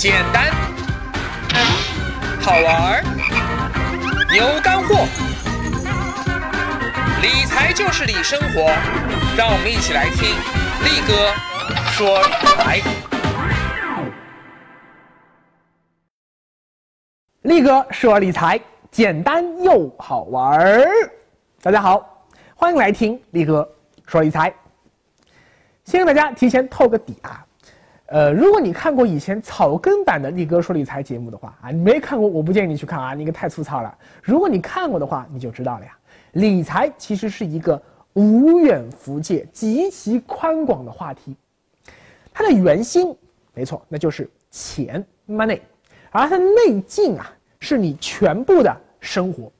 简单，好玩儿，有干货。理财就是理生活，让我们一起来听力哥说理财。力哥说理财，简单又好玩儿。大家好，欢迎来听力哥说理财。先给大家提前透个底啊，呃，如果你看过以前草根版的力哥说理财节目的话啊，你没看过，我不建议你去看啊，那个太粗糙了。如果你看过的话，你就知道了呀。理财其实是一个无远弗届、极其宽广的话题，它的圆心，没错，那就是钱 （money），而它的内径啊，是你全部的生活，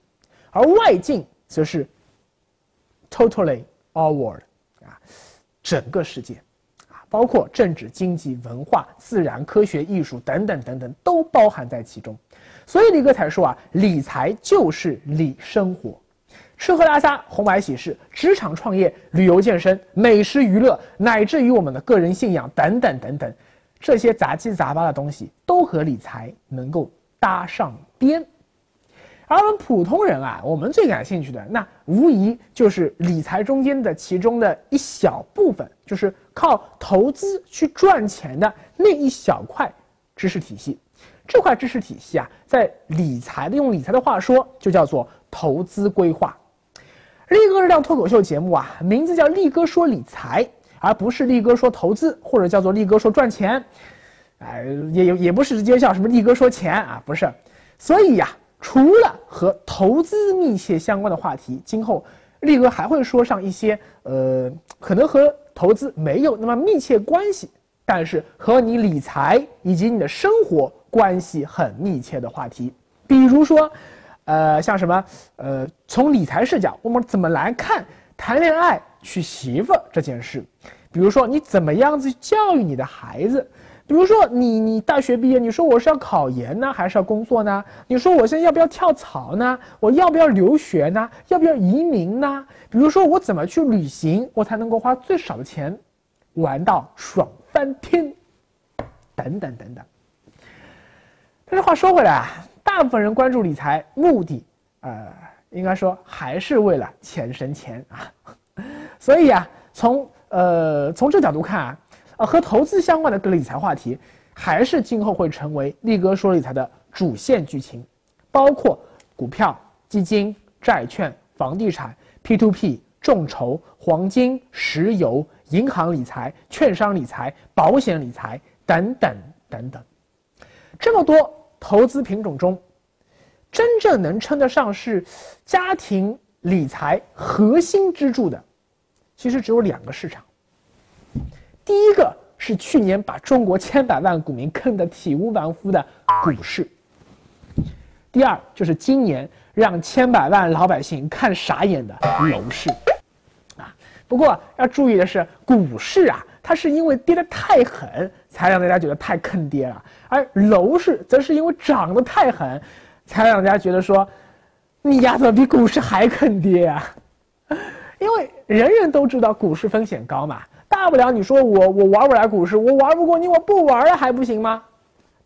而外径则是 totally our world 啊，整个世界，包括政治、经济、文化、自然科学、艺术等等等等，都包含在其中。所以李哥才说啊，理财就是理生活。吃喝拉撒、红白喜事、职场创业、旅游健身、美食娱乐，乃至于我们的个人信仰等等等等，这些杂七杂八的东西都和理财能够搭上边。而我们普通人啊，我们最感兴趣的那无疑就是理财中间的其中的一小部分，就是靠投资去赚钱的那一小块知识体系。这块知识体系啊，在理财的用理财的话说，就叫做投资规划。力哥这档脱口秀节目啊，名字叫力哥说理财，而不是力哥说投资，或者叫做力哥说赚钱，哎，也也也不是直接叫什么力哥说钱啊，不是。所以呀，除了和投资密切相关的话题，今后力哥还会说上一些呃，可能和投资没有那么密切关系，但是和你理财以及你的生活关系很密切的话题，比如说。呃，像什么？呃，从理财视角，我们怎么来看谈恋爱、娶媳妇这件事？比如说，你怎么样子教育你的孩子？比如说，你你大学毕业，你说我是要考研呢，还是要工作呢？你说我现在要不要跳槽呢？我要不要留学呢？要不要移民呢？比如说，我怎么去旅行，我才能够花最少的钱，玩到爽翻天？等等等等。但是话说回来啊。大部分人关注理财目的，呃，应该说还是为了钱生钱啊。所以啊，从呃从这角度看啊，呃和投资相关的各类理财话题，还是今后会成为力哥说理财的主线剧情，包括股票、基金、债券、房地产、P to P、众筹、黄金、石油、银行理财、券商理财、保险理财等等等等，这么多。投资品种中，真正能称得上是家庭理财核心支柱的，其实只有两个市场。第一个是去年把中国千百万股民坑得体无完肤的股市，第二就是今年让千百万老百姓看傻眼的楼市。啊，不过要注意的是，股市啊。它是因为跌得太狠，才让大家觉得太坑爹了；而楼市则是因为涨得太狠，才让大家觉得说，你丫怎么比股市还坑爹啊？因为人人都知道股市风险高嘛，大不了你说我我玩不来股市，我玩不过你，我不玩了还不行吗？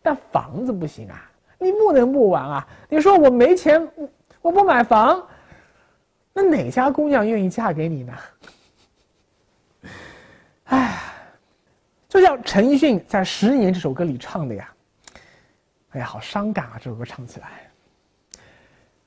但房子不行啊，你不能不玩啊！你说我没钱，我不买房，那哪家姑娘愿意嫁给你呢？哎，就像陈奕迅在《十年》这首歌里唱的呀，哎呀，好伤感啊！这首歌唱起来，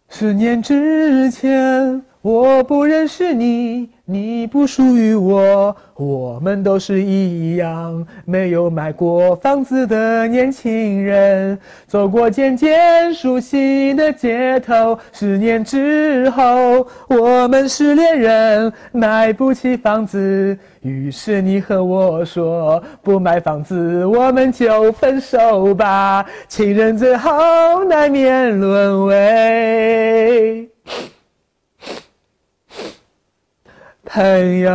十年之前。我不认识你，你不属于我，我们都是一样，没有买过房子的年轻人，走过渐渐熟悉的街头。十年之后，我们是恋人，买不起房子，于是你和我说，不买房子，我们就分手吧。情人最后难免沦为。朋友，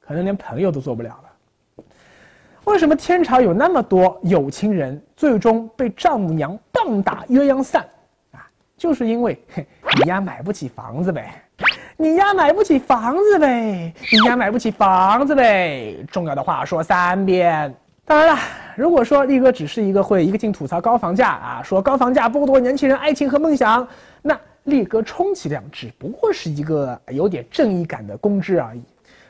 可能连朋友都做不了了。为什么天朝有那么多有情人，最终被丈母娘棒打鸳鸯散？啊，就是因为你丫买不起房子呗，你丫买不起房子呗，你丫买不起房子呗。重要的话说三遍。当然了，如果说力哥只是一个会一个劲吐槽高房价啊，说高房价剥夺年轻人爱情和梦想，那力哥充其量只不过是一个有点正义感的公知而已，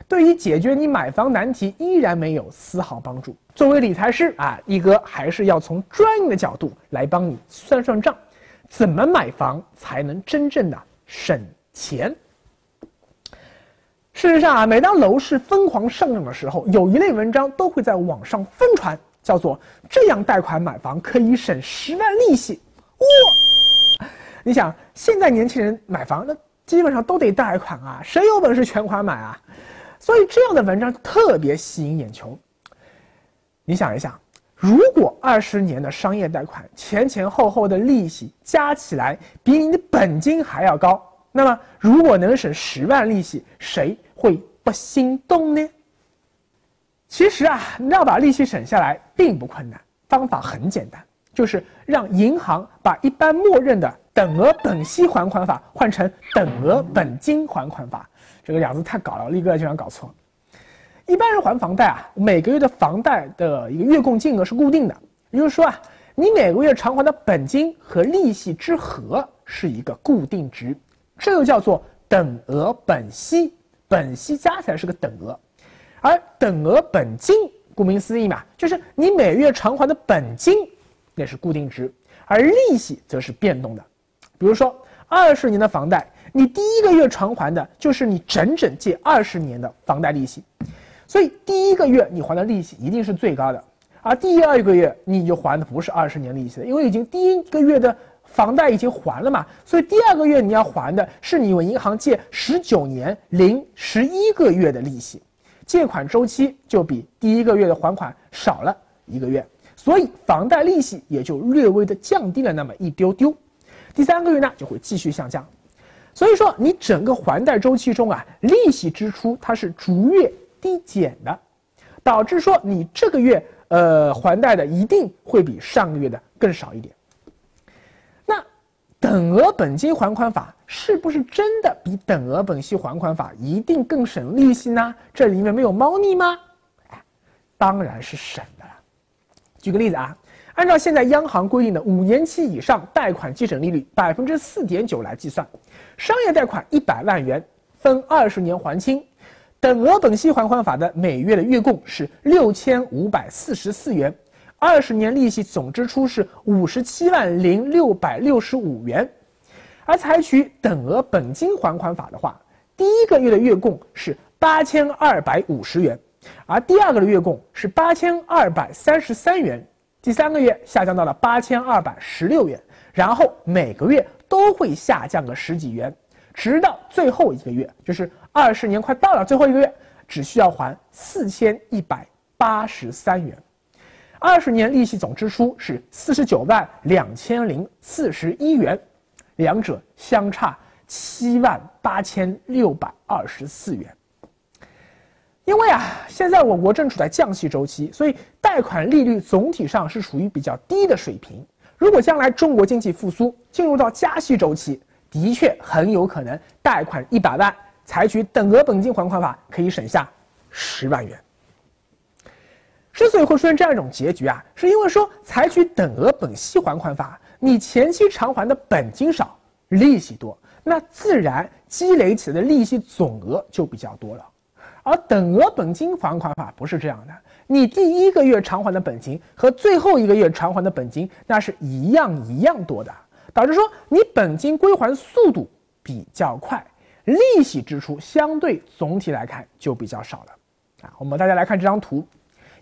对于解决你买房难题依然没有丝毫帮助。作为理财师啊，力哥还是要从专业的角度来帮你算算账，怎么买房才能真正的省钱。事实上啊，每当楼市疯狂上涨的时候，有一类文章都会在网上疯传，叫做“这样贷款买房可以省十万利息”。哇！你想，现在年轻人买房，那基本上都得贷款啊，谁有本事全款买啊？所以这样的文章特别吸引眼球。你想一想，如果二十年的商业贷款前前后后的利息加起来比你的本金还要高。那么，如果能省十万利息，谁会不心动呢？其实啊，要把利息省下来并不困难，方法很简单，就是让银行把一般默认的等额本息还款法换成等额本金还款法。这个两字太搞了，立哥经常搞错。一般人还房贷啊，每个月的房贷的一个月供金额是固定的，也就是说啊，你每个月偿还的本金和利息之和是一个固定值。这又叫做等额本息，本息加起来是个等额，而等额本金，顾名思义嘛，就是你每月偿还的本金，那是固定值，而利息则是变动的。比如说，二十年的房贷，你第一个月偿还的就是你整整借二十年的房贷利息，所以第一个月你还的利息一定是最高的，而第二个月你就还的不是二十年利息了，因为已经第一个月的。房贷已经还了嘛，所以第二个月你要还的是你问银行借十九年零十一个月的利息，借款周期就比第一个月的还款少了一个月，所以房贷利息也就略微的降低了那么一丢丢。第三个月呢就会继续下降，所以说你整个还贷周期中啊，利息支出它是逐月递减的，导致说你这个月呃还贷的一定会比上个月的更少一点。那等额本金还款法是不是真的比等额本息还款法一定更省利息呢？这里面没有猫腻吗？当然是省的了。举个例子啊，按照现在央行规定的五年期以上贷款基准利率百分之四点九来计算，商业贷款一百万元分二十年还清，等额本息还款法的每月的月供是六千五百四十四元。二十年利息总支出是五十七万零六百六十五元，而采取等额本金还款法的话，第一个月的月供是八千二百五十元，而第二个的月供是八千二百三十三元，第三个月下降到了八千二百十六元，然后每个月都会下降个十几元，直到最后一个月，就是二十年快到了最后一个月，只需要还四千一百八十三元。二十年利息总支出是四十九万两千零四十一元，两者相差七万八千六百二十四元。因为啊，现在我国正处在降息周期，所以贷款利率总体上是处于比较低的水平。如果将来中国经济复苏，进入到加息周期，的确很有可能贷款一百万，采取等额本金还款法，可以省下十万元。之所以会出现这样一种结局啊，是因为说采取等额本息还款法，你前期偿还的本金少，利息多，那自然积累起来的利息总额就比较多了。而等额本金还款法不是这样的，你第一个月偿还的本金和最后一个月偿还的本金那是一样一样多的，导致说你本金归还速度比较快，利息支出相对总体来看就比较少了。啊，我们大家来看这张图。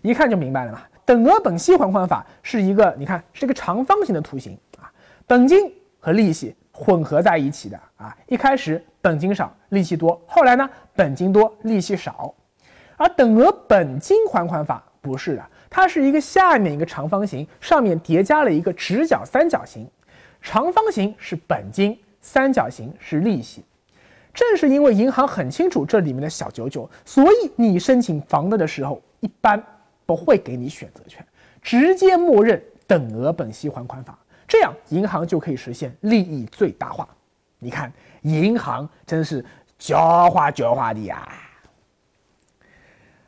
一看就明白了嘛，等额本息还款法是一个，你看是一个长方形的图形啊，本金和利息混合在一起的啊，一开始本金少，利息多，后来呢本金多，利息少，而等额本金还款法不是的，它是一个下面一个长方形，上面叠加了一个直角三角形，长方形是本金，三角形是利息，正是因为银行很清楚这里面的小九九，所以你申请房贷的时候一般。不会给你选择权，直接默认等额本息还款法，这样银行就可以实现利益最大化。你看，银行真是狡猾狡猾的呀！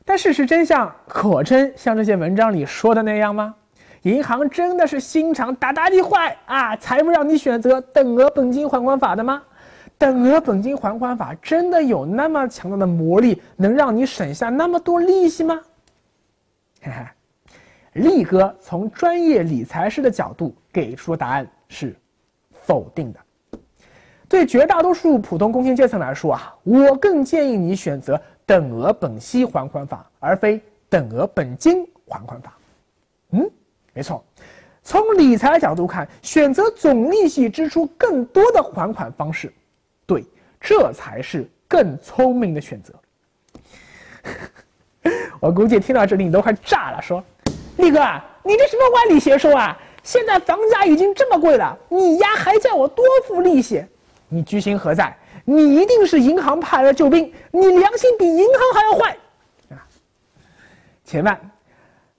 但事实真相果真像这些文章里说的那样吗？银行真的是心肠大大的坏啊，才不让你选择等额本金还款法的吗？等额本金还款法真的有那么强大的魔力，能让你省下那么多利息吗？嘿嘿，力哥从专业理财师的角度给出答案是否定的。对绝大多数普通工薪阶层来说啊，我更建议你选择等额本息还款法，而非等额本金还款法。嗯。没错，从理财角度看，选择总利息支出更多的还款方式，对，这才是更聪明的选择。我估计听到这里你都快炸了，说：“力哥，你这什么歪理邪说啊？现在房价已经这么贵了，你丫还叫我多付利息？你居心何在？你一定是银行派来的救兵，你良心比银行还要坏啊！且慢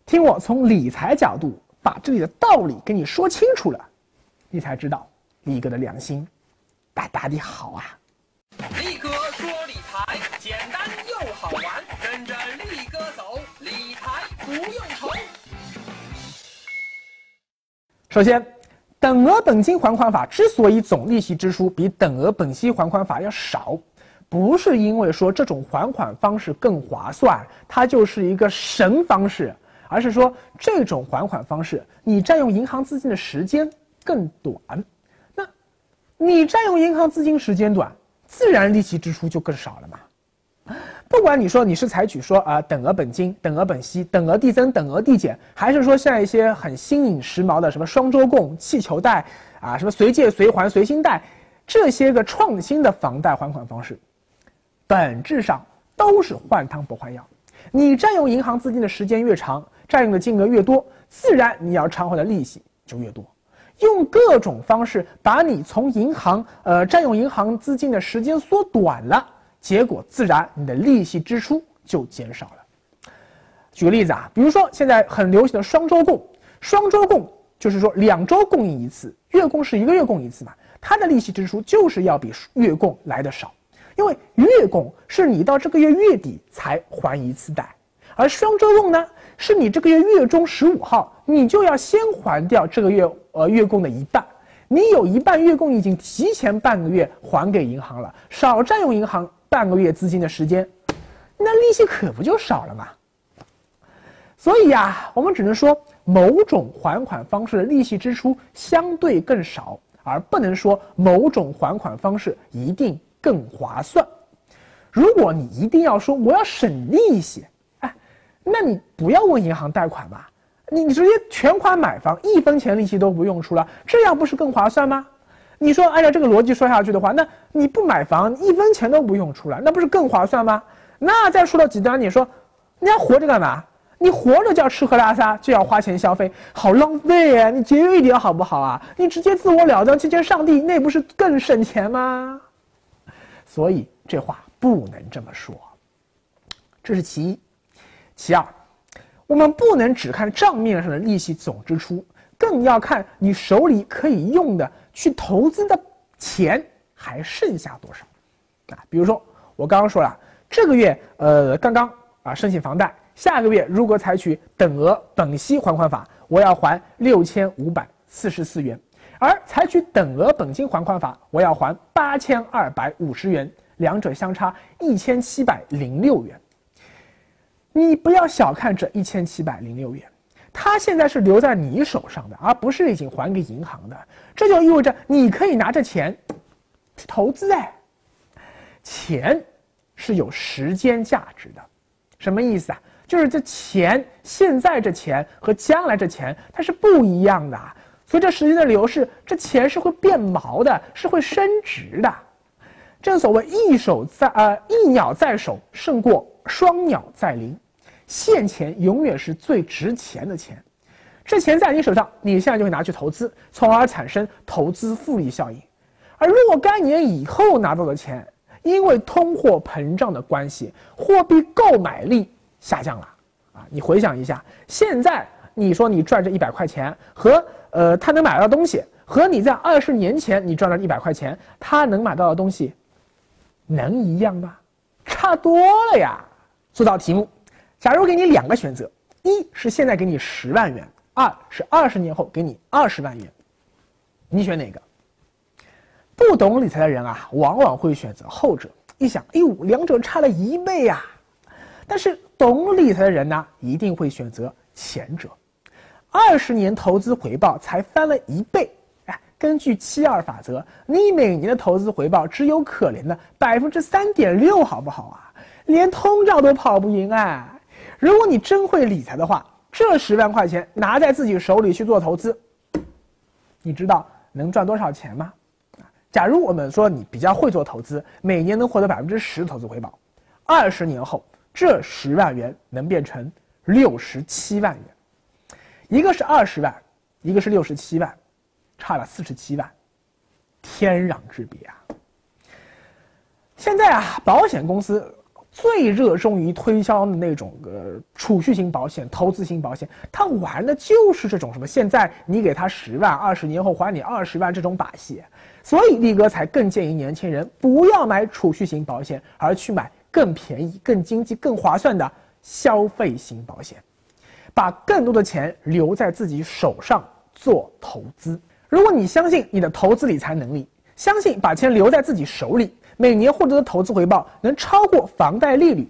听我从理财角度。”把这里的道理跟你说清楚了，你才知道力哥的良心大大的好啊！首先，等额本金还款法之所以总利息支出比等额本息还款法要少，不是因为说这种还款方式更划算，它就是一个神方式。而是说，这种还款方式，你占用银行资金的时间更短，那，你占用银行资金时间短，自然利息支出就更少了嘛。不管你说你是采取说啊等额本金、等额本息、等额递增、等额递减，还是说像一些很新颖时髦的什么双周供、气球贷啊，什么随借随还、随心贷，这些个创新的房贷还款方式，本质上都是换汤不换药。你占用银行资金的时间越长，占用的金额越多，自然你要偿还的利息就越多。用各种方式把你从银行呃占用银行资金的时间缩短了，结果自然你的利息支出就减少了。举个例子啊，比如说现在很流行的双周供，双周供就是说两周供应一次，月供是一个月供一次嘛，它的利息支出就是要比月供来的少，因为月供是你到这个月月底才还一次贷，而双周供呢？是你这个月月中十五号，你就要先还掉这个月呃月供的一半，你有一半月供已经提前半个月还给银行了，少占用银行半个月资金的时间，那利息可不就少了吗？所以呀，我们只能说某种还款方式的利息支出相对更少，而不能说某种还款方式一定更划算。如果你一定要说我要省利息。那你不要问银行贷款吧，你你直接全款买房，一分钱利息都不用出了，这样不是更划算吗？你说按照这个逻辑说下去的话，那你不买房，一分钱都不用出了，那不是更划算吗？那再说到极端，你说你要活着干嘛？你活着就要吃喝拉撒，就要花钱消费，好浪费啊！你节约一点好不好啊？你直接自我了断，去见上帝，那不是更省钱吗？所以这话不能这么说，这是其一。其二，我们不能只看账面上的利息总支出，更要看你手里可以用的去投资的钱还剩下多少。啊，比如说我刚刚说了，这个月呃刚刚啊申请房贷，下个月如果采取等额本息还款法，我要还六千五百四十四元，而采取等额本金还款法，我要还八千二百五十元，两者相差一千七百零六元。你不要小看这一千七百零六元，它现在是留在你手上的，而不是已经还给银行的。这就意味着你可以拿着钱去投资哎，钱是有时间价值的，什么意思啊？就是这钱现在这钱和将来这钱它是不一样的，随着时间的流逝，这钱是会变毛的，是会升值的。正所谓一手在呃一鸟在手胜过双鸟在林。现钱永远是最值钱的钱，这钱在你手上，你现在就会拿去投资，从而产生投资复利效应。而若干年以后拿到的钱，因为通货膨胀的关系，货币购买力下降了。啊，你回想一下，现在你说你赚这一百块钱，和呃他能买到东西，和你在二十年前你赚了一百块钱，他能买到的东西，能一样吗？差多了呀。做道题目。假如给你两个选择，一是现在给你十万元，二是二十年后给你二十万元，你选哪个？不懂理财的人啊，往往会选择后者。一想，哎呦，两者差了一倍呀！但是懂理财的人呢，一定会选择前者。二十年投资回报才翻了一倍，哎，根据七二法则，你每年的投资回报只有可怜的百分之三点六，好不好啊？连通胀都跑不赢哎！如果你真会理财的话，这十万块钱拿在自己手里去做投资，你知道能赚多少钱吗？假如我们说你比较会做投资，每年能获得百分之十投资回报，二十年后这十万元能变成六十七万元，一个是二十万，一个是六十七万，差了四十七万，天壤之别啊！现在啊，保险公司。最热衷于推销的那种呃储蓄型保险、投资型保险，他玩的就是这种什么？现在你给他十万，二十年后还你二十万这种把戏。所以力哥才更建议年轻人不要买储蓄型保险，而去买更便宜、更经济、更划算的消费型保险，把更多的钱留在自己手上做投资。如果你相信你的投资理财能力，相信把钱留在自己手里。每年获得的投资回报能超过房贷利率，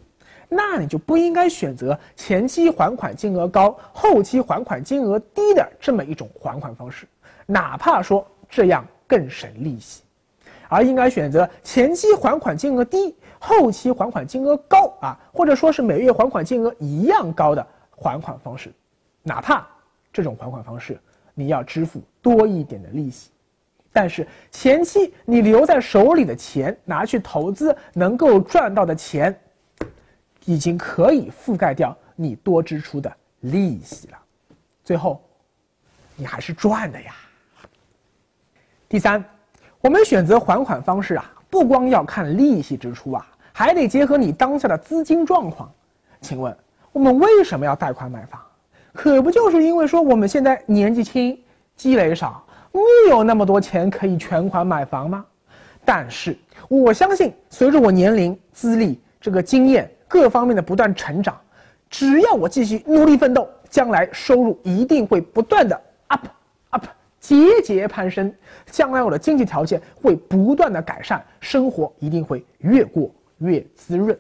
那你就不应该选择前期还款金额高、后期还款金额低的这么一种还款方式，哪怕说这样更省利息，而应该选择前期还款金额低、后期还款金额高啊，或者说是每月还款金额一样高的还款方式，哪怕这种还款方式你要支付多一点的利息。但是前期你留在手里的钱拿去投资，能够赚到的钱，已经可以覆盖掉你多支出的利息了。最后，你还是赚的呀。第三，我们选择还款方式啊，不光要看利息支出啊，还得结合你当下的资金状况。请问，我们为什么要贷款买房？可不就是因为说我们现在年纪轻，积累少？你有那么多钱可以全款买房吗？但是我相信，随着我年龄、资历、这个经验各方面的不断成长，只要我继续努力奋斗，将来收入一定会不断的 up up 节节攀升，将来我的经济条件会不断的改善，生活一定会越过越滋润。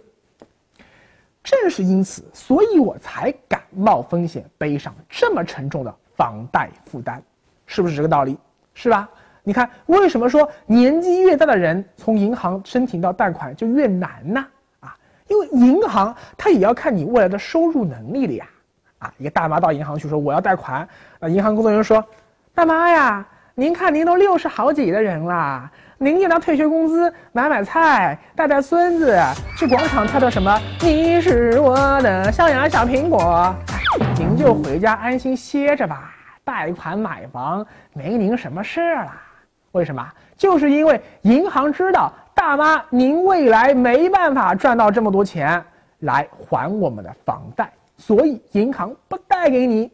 正是因此，所以我才敢冒风险背上这么沉重的房贷负担，是不是这个道理？是吧？你看，为什么说年纪越大的人从银行申请到贷款就越难呢？啊，因为银行它也要看你未来的收入能力的呀。啊，一个大妈到银行去说我要贷款，啊，银行工作人员说，大妈呀，您看您都六十好几的人了，您就拿退休工资买买菜，带带孙子，去广场跳跳什么？你是我的小呀小苹果，您就回家安心歇着吧。贷款买房没您什么事啦？为什么？就是因为银行知道大妈您未来没办法赚到这么多钱来还我们的房贷，所以银行不贷给你。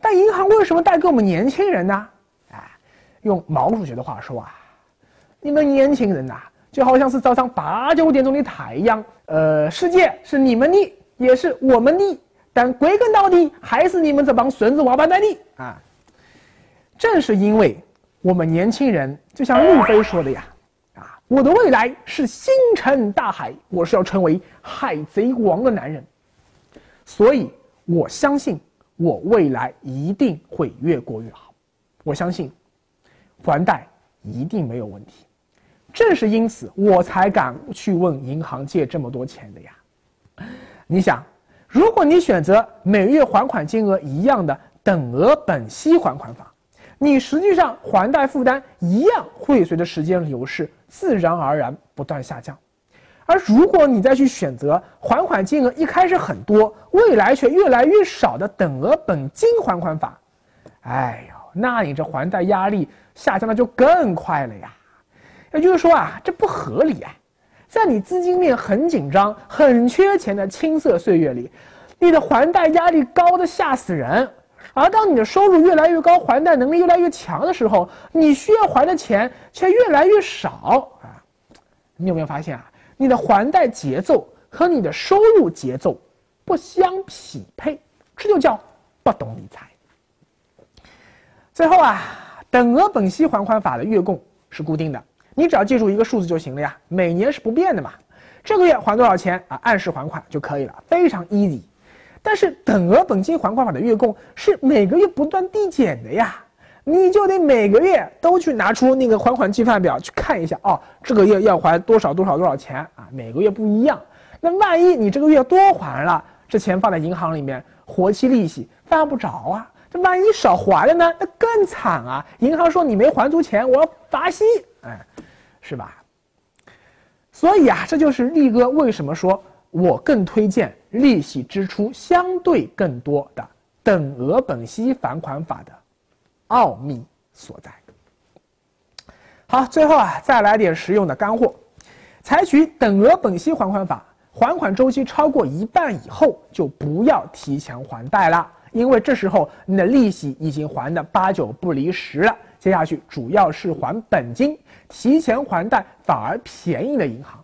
但银行为什么贷给我们年轻人呢？哎，用毛主席的话说啊，你们年轻人呐，就好像是早上八九点钟的太阳，呃，世界是你们的，也是我们的。但归根到底，还是你们这帮孙子王八蛋的啊！正是因为我们年轻人，就像路飞说的呀，啊，我的未来是星辰大海，我是要成为海贼王的男人，所以我相信我未来一定会越过越好，我相信还贷一定没有问题。正是因此，我才敢去问银行借这么多钱的呀。你想？如果你选择每月还款金额一样的等额本息还款法，你实际上还贷负担一样会随着时间流逝自然而然不断下降。而如果你再去选择还款金额一开始很多，未来却越来越少的等额本金还款法，哎呦，那你这还贷压力下降的就更快了呀。也就是说啊，这不合理啊。在你资金面很紧张、很缺钱的青涩岁月里，你的还贷压力高的吓死人；而当你的收入越来越高、还贷能力越来越强的时候，你需要还的钱却越来越少啊！你有没有发现啊？你的还贷节奏和你的收入节奏不相匹配，这就叫不懂理财。最后啊，等额本息还款法的月供是固定的，你只要记住一个数字就行了呀，每年是不变的嘛。这个月还多少钱啊？按时还款就可以了，非常 easy。但是等额本金还款法的月供是每个月不断递减的呀，你就得每个月都去拿出那个还款计算表去看一下哦，这个月要还多少多少多少钱啊？每个月不一样。那万一你这个月多还了，这钱放在银行里面，活期利息犯不着啊。这万一少还了呢？那更惨啊！银行说你没还足钱，我要罚息，哎，是吧？所以啊，这就是力哥为什么说我更推荐利息支出相对更多的等额本息还款法的奥秘所在。好，最后啊，再来点实用的干货：采取等额本息还款法，还款周期超过一半以后，就不要提前还贷了。因为这时候你的利息已经还的八九不离十了，接下去主要是还本金，提前还贷反而便宜了银行。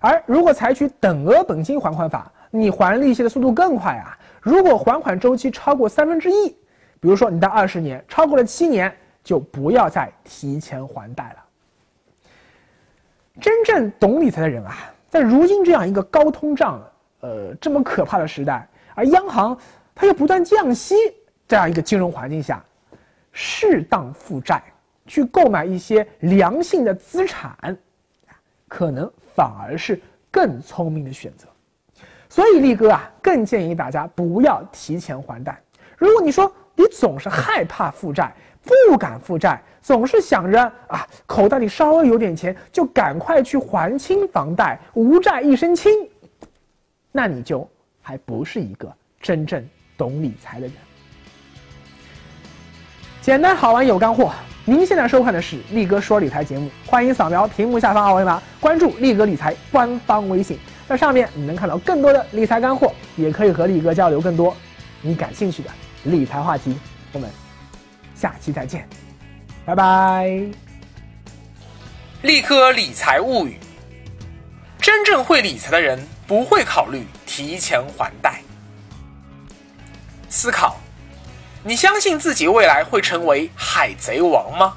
而如果采取等额本金还款法，你还利息的速度更快啊！如果还款周期超过三分之一，比如说你贷二十年，超过了七年，就不要再提前还贷了。真正懂理财的人啊，在如今这样一个高通胀、呃这么可怕的时代，而央行。它又不断降息，这样一个金融环境下，适当负债，去购买一些良性的资产，可能反而是更聪明的选择。所以力哥啊，更建议大家不要提前还贷。如果你说你总是害怕负债，不敢负债，总是想着啊口袋里稍微有点钱就赶快去还清房贷，无债一身轻，那你就还不是一个真正。懂理财的人，简单好玩有干货。您现在收看的是力哥说理财节目，欢迎扫描屏幕下方二维码关注力哥理财官方微信，在上面你能看到更多的理财干货，也可以和力哥交流更多你感兴趣的理财话题。我们下期再见，拜拜。力哥理财物语，真正会理财的人不会考虑提前还贷。思考：你相信自己未来会成为海贼王吗？